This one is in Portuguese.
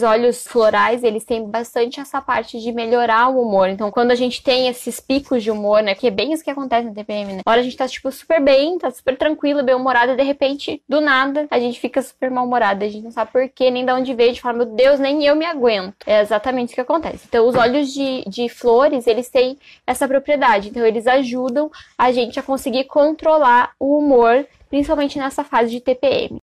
Os olhos florais, eles têm bastante essa parte de melhorar o humor. Então, quando a gente tem esses picos de humor, né, que é bem isso que acontece na TPM, né? Hora a gente tá, tipo, super bem, tá super tranquila, bem humorada, e de repente, do nada, a gente fica super mal-humorada. A gente não sabe por quê, nem de onde veio, de fala, meu Deus, nem eu me aguento. É exatamente o que acontece. Então, os olhos de, de flores, eles têm essa propriedade. Então, eles ajudam a gente a conseguir controlar o humor, principalmente nessa fase de TPM.